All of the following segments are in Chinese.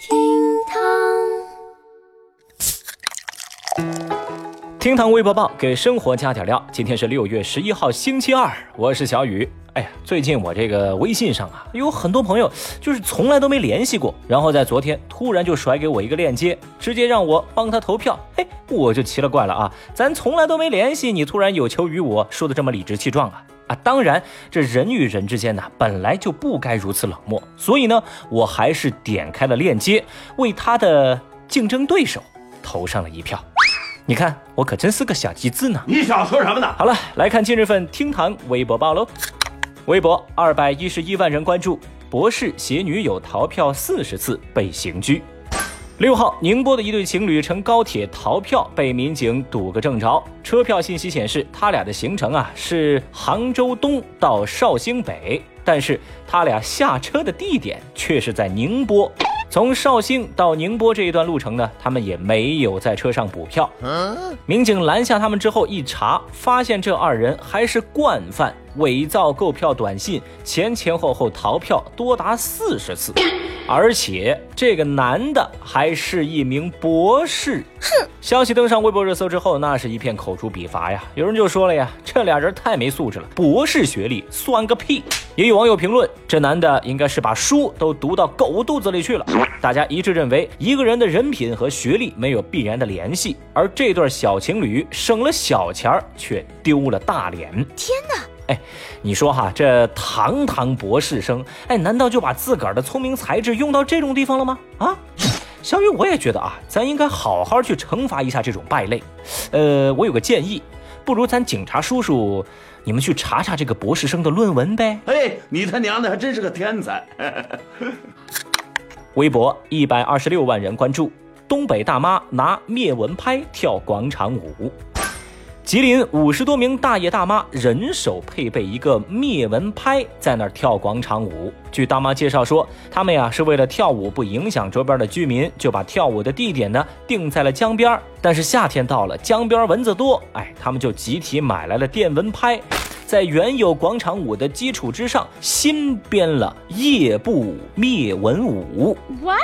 厅堂厅堂微博报给生活加点料。今天是六月十一号，星期二，我是小雨。哎呀，最近我这个微信上啊，有很多朋友就是从来都没联系过，然后在昨天突然就甩给我一个链接，直接让我帮他投票。嘿，我就奇了怪了啊，咱从来都没联系，你突然有求于我，说的这么理直气壮啊啊！当然，这人与人之间呢，本来就不该如此冷漠，所以呢，我还是点开了链接，为他的竞争对手投上了一票。你看，我可真是个小机智呢。你想说什么呢？好了，来看今日份厅堂微博报喽。微博二百一十一万人关注，博士携女友逃票四十次被刑拘。六号，宁波的一对情侣乘高铁逃票，被民警堵个正着。车票信息显示，他俩的行程啊是杭州东到绍兴北，但是他俩下车的地点却是在宁波。从绍兴到宁波这一段路程呢，他们也没有在车上补票。民警拦下他们之后一查，发现这二人还是惯犯，伪造购票短信，前前后后逃票多达四十次，而且这个男的还是一名博士。哼！消息登上微博热搜之后，那是一片口诛笔伐呀。有人就说了呀，这俩人太没素质了，博士学历算个屁！也有网友评论，这男的应该是把书都读到狗肚子里去了。大家一致认为，一个人的人品和学历没有必然的联系，而这对小情侣省了小钱儿，却丢了大脸。天哪！哎，你说哈，这堂堂博士生，哎，难道就把自个儿的聪明才智用到这种地方了吗？啊，小雨，我也觉得啊，咱应该好好去惩罚一下这种败类。呃，我有个建议，不如咱警察叔叔。你们去查查这个博士生的论文呗！哎，你他娘的还真是个天才！微博一百二十六万人关注，东北大妈拿灭蚊拍跳广场舞。吉林五十多名大爷大妈人手配备一个灭蚊拍，在那儿跳广场舞。据大妈介绍说，他们呀是为了跳舞不影响周边的居民，就把跳舞的地点呢定在了江边。但是夏天到了，江边蚊子多，哎，他们就集体买来了电蚊拍。在原有广场舞的基础之上，新编了夜步灭蚊舞。What？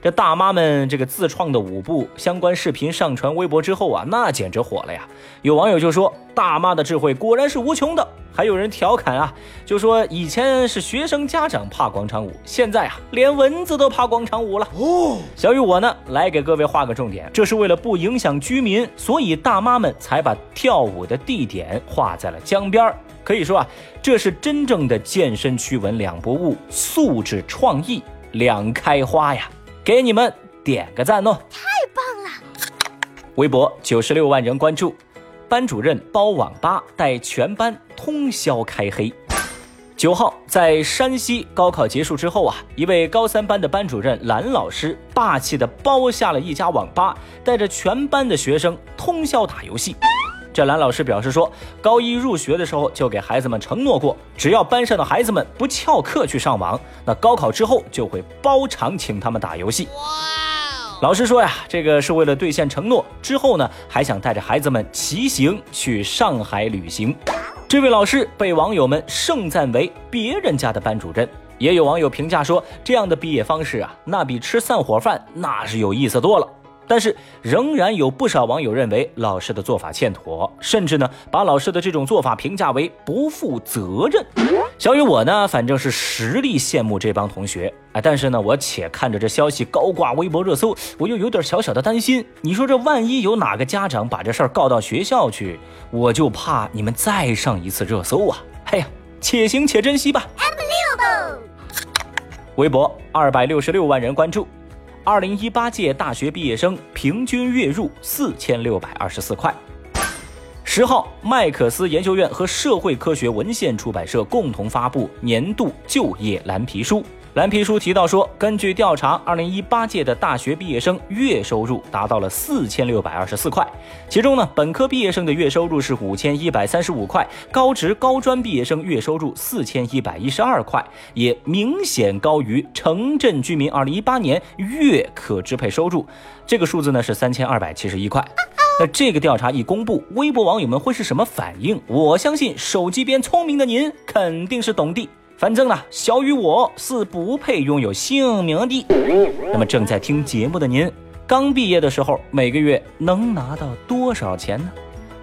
这大妈们这个自创的舞步相关视频上传微博之后啊，那简直火了呀！有网友就说，大妈的智慧果然是无穷的。还有人调侃啊，就说以前是学生家长怕广场舞，现在啊连蚊子都怕广场舞了。哦，小雨我呢来给各位画个重点，这是为了不影响居民，所以大妈们才把跳舞的地点画在了江边儿可以说啊，这是真正的健身驱蚊两不误，素质创意两开花呀！给你们点个赞哦，太棒了！微博九十六万人关注。班主任包网吧，带全班通宵开黑。九号，在山西高考结束之后啊，一位高三班的班主任蓝老师霸气的包下了一家网吧，带着全班的学生通宵打游戏。这蓝老师表示说，高一入学的时候就给孩子们承诺过，只要班上的孩子们不翘课去上网，那高考之后就会包场请他们打游戏。老师说呀，这个是为了兑现承诺。之后呢，还想带着孩子们骑行去上海旅行。这位老师被网友们盛赞为别人家的班主任。也有网友评价说，这样的毕业方式啊，那比吃散伙饭那是有意思多了。但是仍然有不少网友认为老师的做法欠妥，甚至呢把老师的这种做法评价为不负责任。小雨我呢，反正是实力羡慕这帮同学啊，但是呢，我且看着这消息高挂微博热搜，我又有点小小的担心。你说这万一有哪个家长把这事儿告到学校去，我就怕你们再上一次热搜啊！哎呀，且行且珍惜吧。微博二百六十六万人关注。二零一八届大学毕业生平均月入四千六百二十四块。十号，麦克斯研究院和社会科学文献出版社共同发布年度就业蓝皮书。蓝皮书提到说，根据调查，二零一八届的大学毕业生月收入达到了四千六百二十四块，其中呢，本科毕业生的月收入是五千一百三十五块，高职高专毕业生月收入四千一百一十二块，也明显高于城镇居民二零一八年月可支配收入，这个数字呢是三千二百七十一块。那这个调查一公布，微博网友们会是什么反应？我相信手机边聪明的您肯定是懂的。反正呢，小雨我是不配拥有姓名的。那么正在听节目的您，刚毕业的时候每个月能拿到多少钱呢？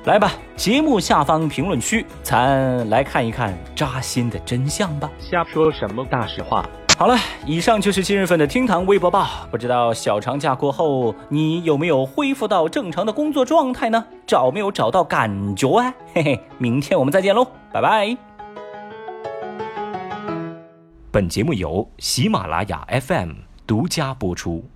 来吧，节目下方评论区，咱来看一看扎心的真相吧。瞎说什么大实话？好了，以上就是今日份的厅堂微博报。不知道小长假过后，你有没有恢复到正常的工作状态呢？找没有找到感觉啊？嘿嘿，明天我们再见喽，拜拜。本节目由喜马拉雅 FM 独家播出。